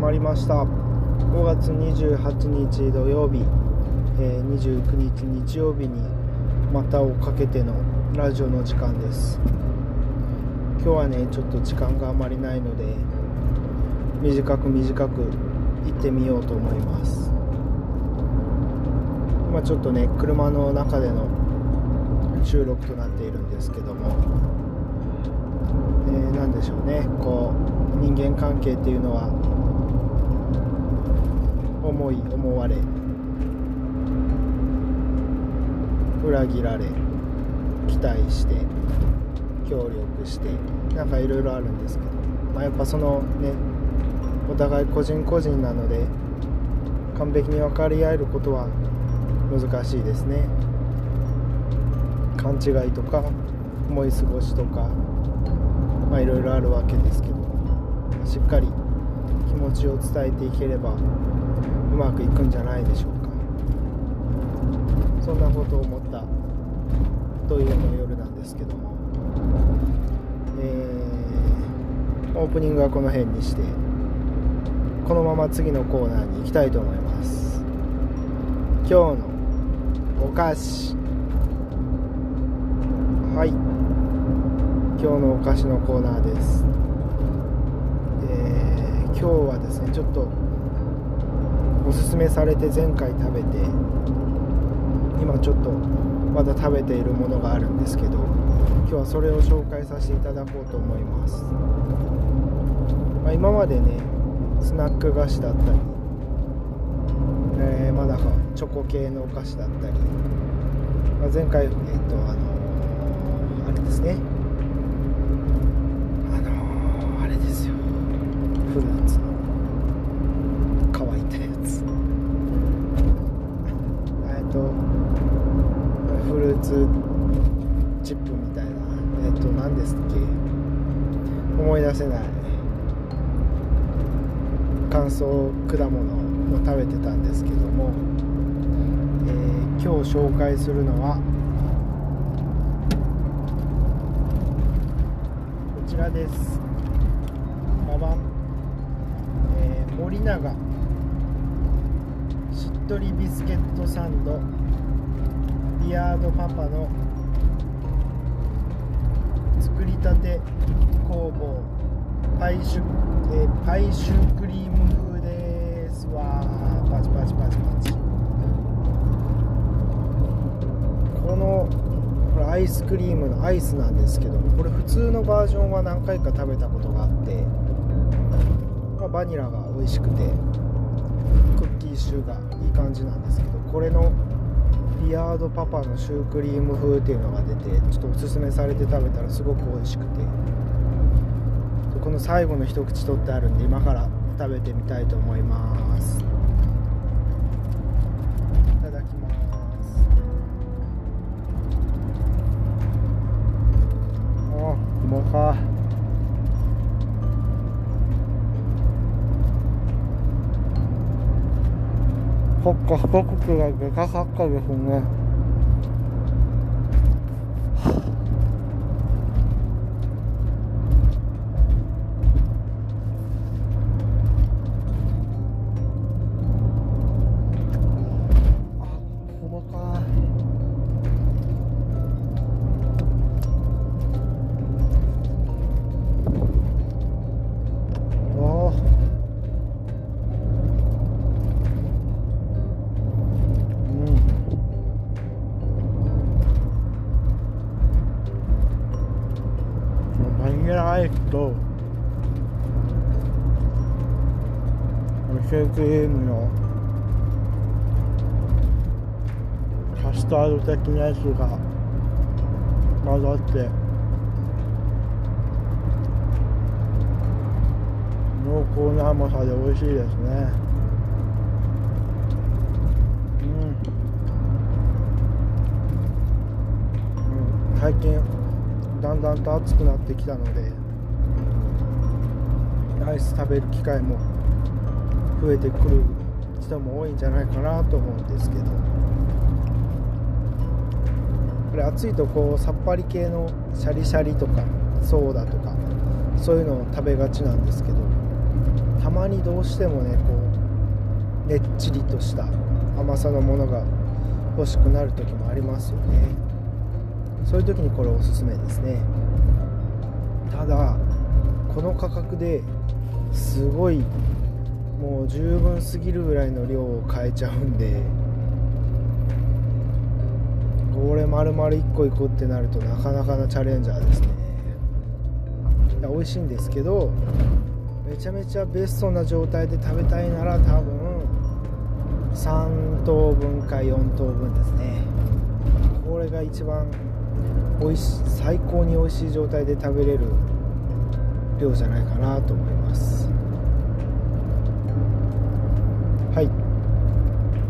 まりました。5月28日土曜日、えー、29日日曜日に股をかけてのラジオの時間です。今日はねちょっと時間があまりないので短く短く行ってみようと思います。今ちょっとね車の中での収録となっているんですけども、えー、何でしょうね。こう人間関係っていうのは思い思われ。裏切られ。期待して。協力して。なんかいろいろあるんですけど、まあ、やっぱそのねお互い個人個人なので完璧に分かり合えることは難しいですね。勘違いとか思い過ごしとかまあいろいろあるわけですけどしっかり気持ちを伝えていければうまくいくんじゃないでしょうか。そんなことを思ったというの夜なんですけども、えー、オープニングはこの辺にしてこのまま次のコーナーに行きたいと思います。今日のお菓子。はい。今日のお菓子のコーナーです、えー、今日はですねちょっとおすすめされて前回食べて今ちょっとまだ食べているものがあるんですけど今日はそれを紹介させていただこうと思います、まあ、今までねスナック菓子だったり、えー、まだかチョコ系のお菓子だったり、まあ、前回、えっとあのあれですね。あのー、あれですよ。フルーツの。フルーチップみたいなえっと何ですっけ？思い出せない。乾燥果物を食べてたんですけども、えー、今日紹介するのはこちらです。ババン、えー、森永。しっとりビスケットサンド。ビアードパパの作りたて工房パイシュ、えー、パイシュクリーム風ですわ。パチパチパチパチ。このこれアイスクリームのアイスなんですけどこれ普通のバージョンは何回か食べたことがあって、まあ、バニラが美味しくてクッキーシューがいい感じなんですけどこれのビアードパパのシュークリーム風っていうのが出てちょっとおすすめされて食べたらすごく美味しくて。この最後の一口取ってあるんで今から食べてみたいと思います。もかほっか一口がでかかったですねとシュークリーと。シュークリームのカスタード的なやつが混ざって濃厚な甘さで美味しいですね。うん、最近だんだんと暑くなってきたのでアイス食べる機会も増えてくる人も多いんじゃないかなと思うんですけどこれ暑いとこうさっぱり系のシャリシャリとかソーダとかそういうのを食べがちなんですけどたまにどうしてもねこうねっちりとした甘さのものが欲しくなる時もありますよね。そういう時にこれおすすめですね。ただこの価格ですごいもう十分すぎるぐらいの量を買えちゃうんでこれ丸々1個いこうってなるとなかなかなチャレンジャーですね。いや美味しいんですけどめちゃめちゃベストな状態で食べたいなら多分3等分か4等分ですね。これが一番美味し最高に美味しい状態で食べれる量じゃないかなと思います。はい、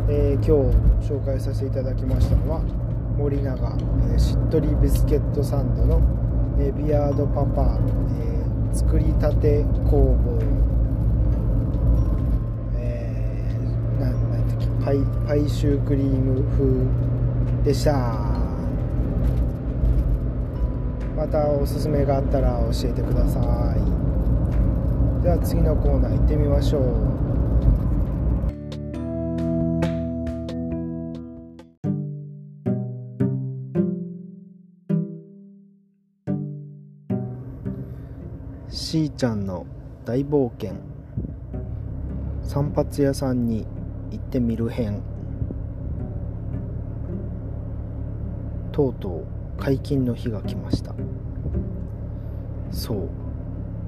えー、今日紹介させていただきましたのは森永、えー、しっとりビスケットサンドの、えー、ビアードパパ、えー、作りたて工房。えー、なんだっけパイパイシュークリーム風でした。またおすすめがあったら教えてください。では次のコーナー行ってみましょう。しーちゃんの大冒険。散髪屋さんに行ってみる編。とうとう。解禁の日が来ました。そう。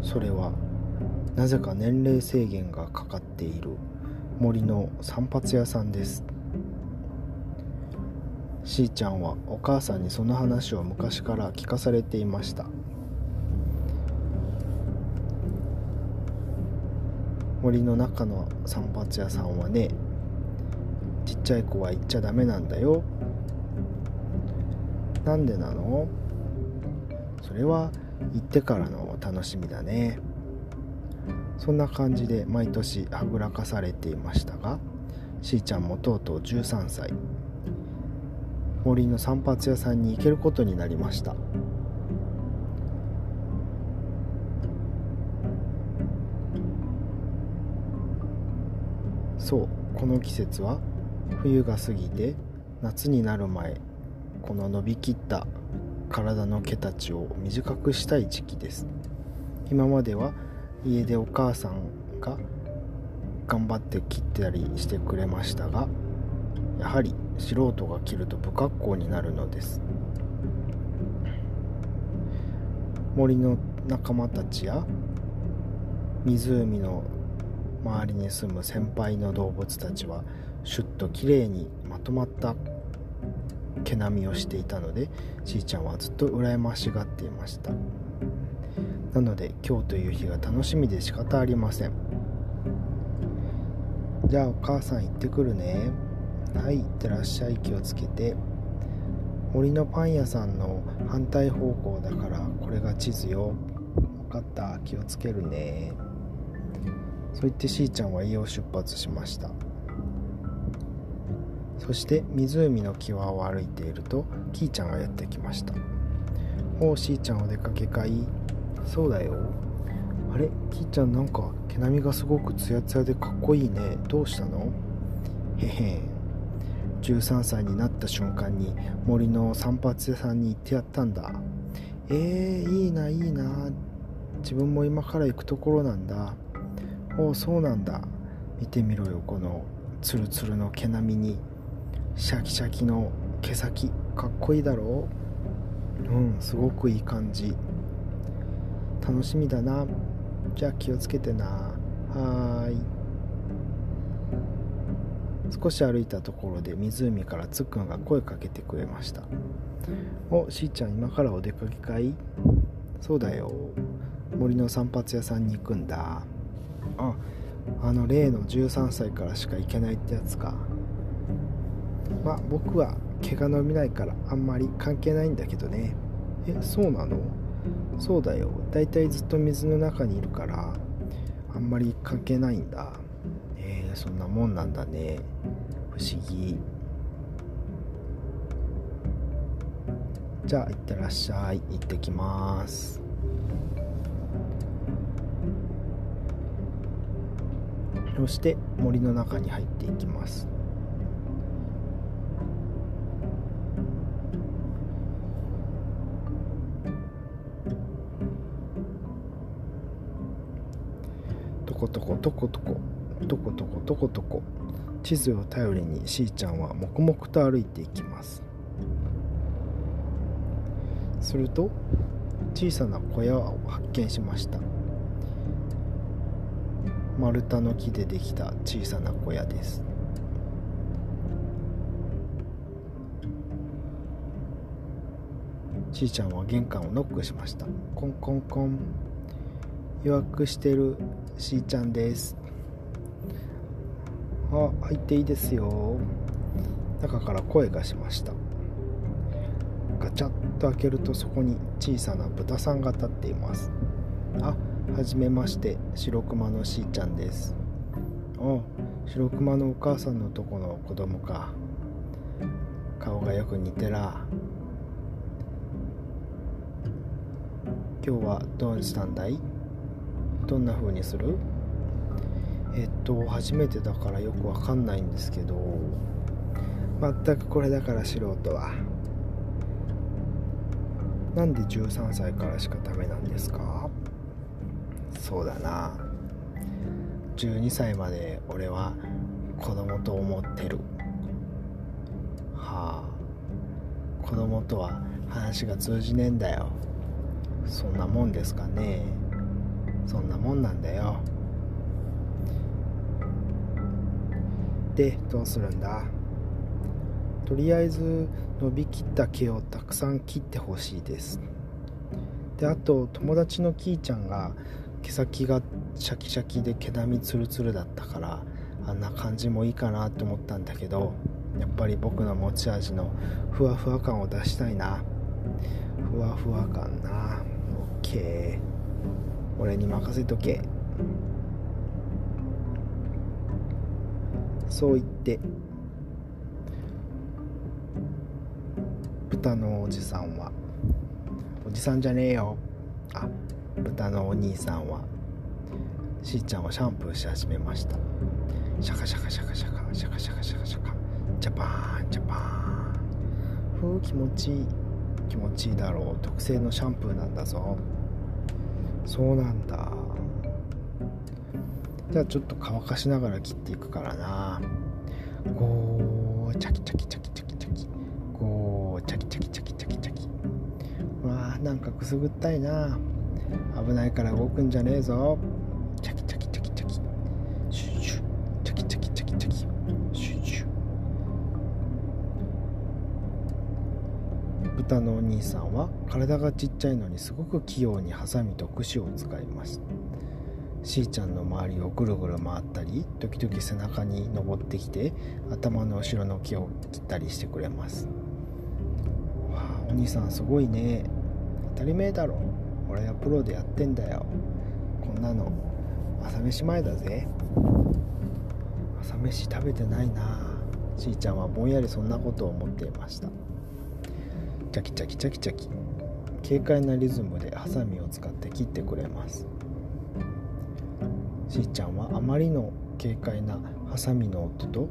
それはなぜか年齢制限がかかっている森の散髪屋さんです。しーちゃんはお母さんにその話を昔から聞かされていました。森の中の散髪屋さんはねちっちゃい子は行っちゃダメなんだよ。なんでなの？それは行ってからの楽しみだね。そんな感じで毎年はぐらかされていましたがしーちゃんもとうとう13歳森の散髪屋さんに行けることになりました。そうこの季節は冬が過ぎて夏になる前。この伸びきった体の毛たちを短くしたい時期です。今までは家でお母さんが頑張って切ったりしてくれましたがやはり素人が切ると不格好になるのです。森の仲間たちや湖の周りに住む先輩の動物たちはシュッときれいにまとまった毛並みをしていたのでしーちゃんはずっと羨ましがっていました。なので今日という日が楽しみで仕方ありません。じゃあお母さん行ってくるね。はい行ってらっしゃい。気をつけて。森のパン屋さんの反対方向だからこれが地図よ。分かった。気をつけるね。そう言ってしーちゃんは家を出発しました。そして湖の際を歩いているとキーちゃんがやってきました。おうしーちゃんお出かけかい？そうだよ。あれ？キーちゃんなんか毛並みがすごくツヤツヤでかっこいいね。どうしたの？へへ。13歳になった瞬間に森の散髪屋さんに行ってやったんだ。えー、いいないいな。自分も今から行くところなんだ。おおそうなんだ。見てみろよこのツルツルの毛並みにシャキシャキの毛先かっこいいだろう？うんすごくいい感じ。楽しみだな。じゃあ気をつけてな。はーい。少し歩いたところで湖からつっくんが声かけてくれました。おしーちゃん今からお出かけかい？そうだよ。森の散髪屋さんに行くんだ。ああの例の13歳からしか行けないってやつか。まあ僕は毛が伸びないからあんまり関係ないんだけどね。えそうなの？そうだよ。だいたいずっと水の中にいるからあんまり関係ないんだ。えー、そんなもんなんだね。不思議。じゃあ行ってらっしゃい。行ってきます。そして森の中に入っていきます。ことことことことことことことこ地図を頼りにしーちゃんは黙々と歩いていきます。すると小さな小屋を発見しました。丸太の木でできた小さな小屋です。ちーちゃんは玄関をノックしました。コンコンコン。予約してるしーちゃんです。あ入っていいですよ。中から声がしました。ガチャッと開けるとそこに小さな豚さんが立っています。あはじめまして白熊のしーちゃんです。あ白熊のお母さんのとこの子供か。顔がよく似てら。今日はどうしたんだい？どんな風にする？えっと初めてだからよくわかんないんですけど全くこれだから素人は。なんで13歳からしかダメなんですか？そうだな。12歳まで俺は子供と思ってる。はあ。子供とは話が通じねえんだよ。そんなもんですかね。そんなもんなんだよ。でどうするんだ？とりあえず伸びきった毛をたくさん切ってほしいです。であと友達のキーちゃんが毛先がシャキシャキで毛並みツルツルだったからあんな感じもいいかなと思ったんだけどやっぱり僕の持ち味のふわふわ感を出したいな。ふわふわ感な。オッケー。俺に任せとけ。そう言って豚のおじさんは。おじさんじゃねえよ。あ豚のお兄さんは。しーちゃんはシャンプーし始めました。シャカシャカシャカシャカシャカシャカシャカシャカ。ジャバーンジャバーン。ふう気持ちいい。気持ちいいだろう。特製のシャンプーなんだぞ。そうなんだ。じゃあちょっと乾かしながら切っていくからな。ゴーチャキチャキチャキチャキチャキ。ゴーチャキチャキチャキチャキ。チャキわあなんかくすぐったいな。危ないから動くんじゃねえぞ。チャキチャキチャキチャキ。シュシュチャキチャキチャキチャキ。豚のお兄さんは体がちっちゃいのにすごく器用にハサミと串を使いますしーちゃんの周りをぐるぐる回ったり時々背中に登ってきて頭の後ろの毛を切ったりしてくれます。わあお兄さんすごいね。当たり前だろ。俺はプロでやってんだよ。こんなの朝飯前だぜ。朝飯食べてないな。しーちゃんはぼんやりそんなことを思っていました。チャキチャキチャキチャキ。軽快なリズムでハサミを使って切ってくれます。しーちゃんはあまりの軽快なハサミの音と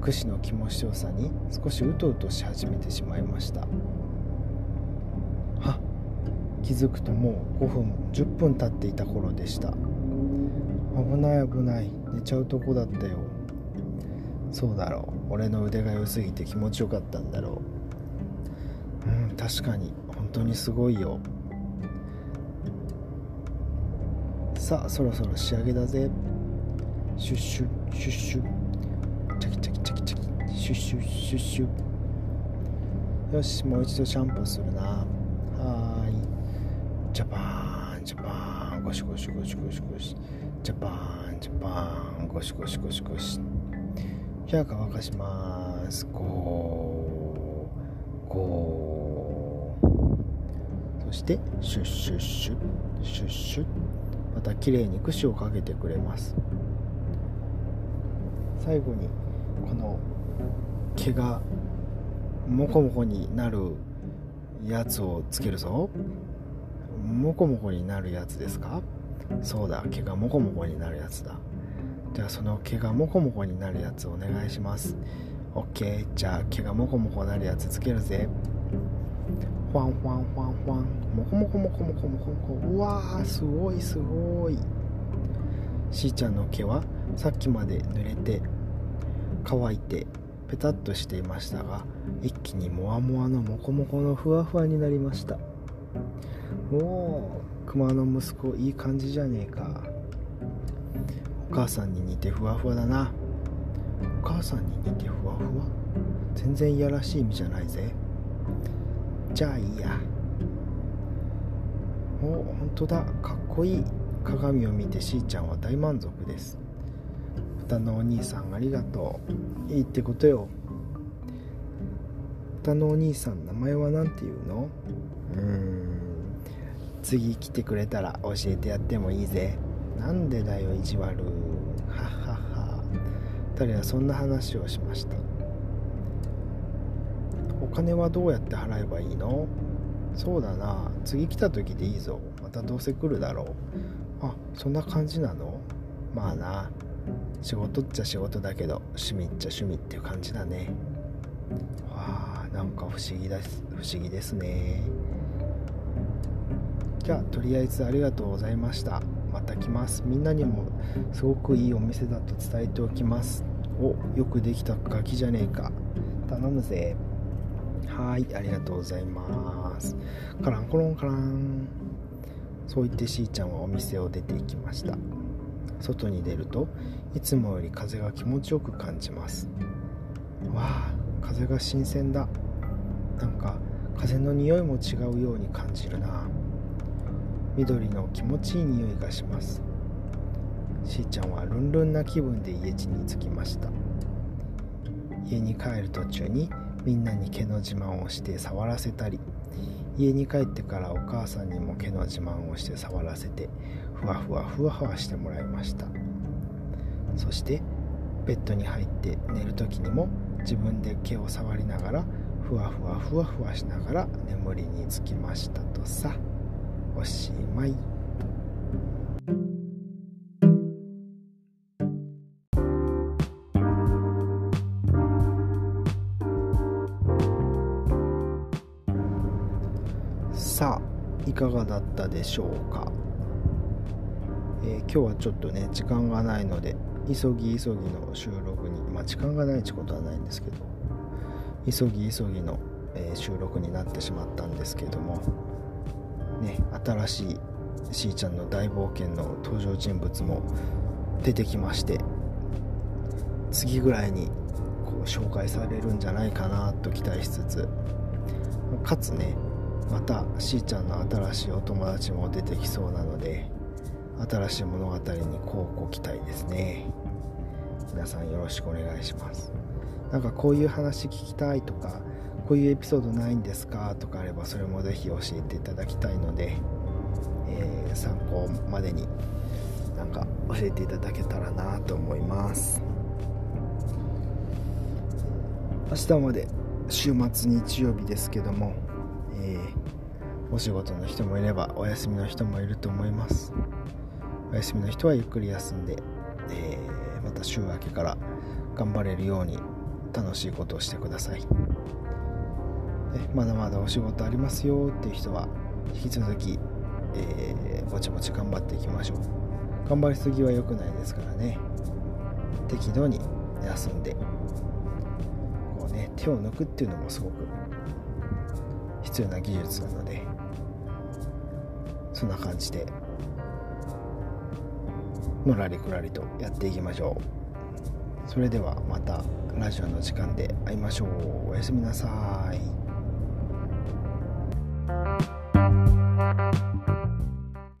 櫛の気持ちよさに少しうとうとし始めてしまいました。は気づくともう5分10分経っていた頃でした。危ない危ない。寝ちゃうとこだったよ。そうだろう。俺の腕が良すぎて気持ちよかったんだろう。うん確かに。本当にすごいよ。さあそろそろ仕上げだぜ。シュッシュッシュッシュッ。チャキチャキチャキチャキ。シュッシュッシュッシュッ。よしもう一度シャンプーするな。はい。ジャバンジャバン。ゴシゴシゴシゴシゴシ。ジャバンジャバン。ゴシゴシゴシゴシ。じゃあ乾かします。ゴーゴーそしてシュッシュッシュ。ッシュッシュ。ッまた綺麗に櫛をかけてくれます。最後にこの毛がモコモコになるやつをつけるぞ。モコモコになるやつですか？そうだ毛がモコモコになるやつだ。ではその毛がモコモコになるやつお願いします。OK じゃあ毛がモコモコなるやつつけるぜ。ファンファンファンファンモコモコモコモコモコモコ。うわーすごいすごい。しーちゃんの毛はさっきまで濡れて乾いてペタッとしていましたが一気にモワモワのモコモコのふわふわになりました。おお熊の息子いい感じじゃねえか。お母さんに似てふわふわだな。お母さんに似てふわふわ？全然いやらしい意味じゃないぜ。じゃあいいや。お本当だ。かっこいい。鏡を見てしーちゃんは大満足です。豚のお兄さんありがとう。いいってことよ。豚のお兄さん名前は何て言うの？うーん。次来てくれたら教えてやってもいいぜ。なんでだよ意地悪。ははは。2人はそんな話をしました。お金はどうやって払えばいいの？そうだな。次来た時でいいぞ。またどうせ来るだろう。あそんな感じなの？まあな。仕事っちゃ仕事だけど趣味っちゃ趣味っていう感じだね。わあなんか不思議です不思議ですね。じゃあとりあえずありがとうございました。また来ます。みんなにもすごくいいお店だと伝えておきます。およくできたガキじゃねえか。頼むぜ。はいありがとうございます。カランコロンカラン。そう言ってしーちゃんはお店を出て行きました。外に出るといつもより風が気持ちよく感じます。わあ風が新鮮だ。なんか風の匂いも違うように感じるな。緑の気持ちいい匂いがします。しーちゃんはルンルンな気分で家路に着きました。家に帰る途中にみんなに毛の自慢をして触らせたり家に帰ってからお母さんにも毛の自慢をして触らせてふわふわふわふわしてもらいました。そしてベッドに入って寝る時にも自分で毛を触りながらふわふわふわふわしながら眠りにつきましたとさ。おしまい。さあいかがだったでしょうか、えー、今日はちょっとね時間がないので急ぎ急ぎの収録にまあ時間がないってことはないんですけど急ぎ急ぎの、えー、収録になってしまったんですけどもね新しいしーちゃんの大冒険の登場人物も出てきまして次ぐらいにこう紹介されるんじゃないかなと期待しつつかつねまたしーちゃんの新しいお友達も出てきそうなので新しい物語にこうご期待ですね。皆さんよろしくお願いします。なんかこういう話聞きたいとかこういうエピソードないんですかとかあればそれもぜひ教えていただきたいので、えー、参考までになんか教えていただけたらなと思います。明日まで週末日曜日ですけどもえー、お仕事の人もいればお休みの人もいると思います。お休みの人はゆっくり休んで、えー、また週明けから頑張れるように楽しいことをしてください。まだまだお仕事ありますよっていう人は引き続き、えー、ぼちぼち頑張っていきましょう。頑張りすぎは良くないですからね。適度に休んでこうね手を抜くっていうのもすごく必要な技術なのでそんな感じでのらりくらりとやっていきましょう。それではまたラジオの時間で会いましょう。おやすみなさい。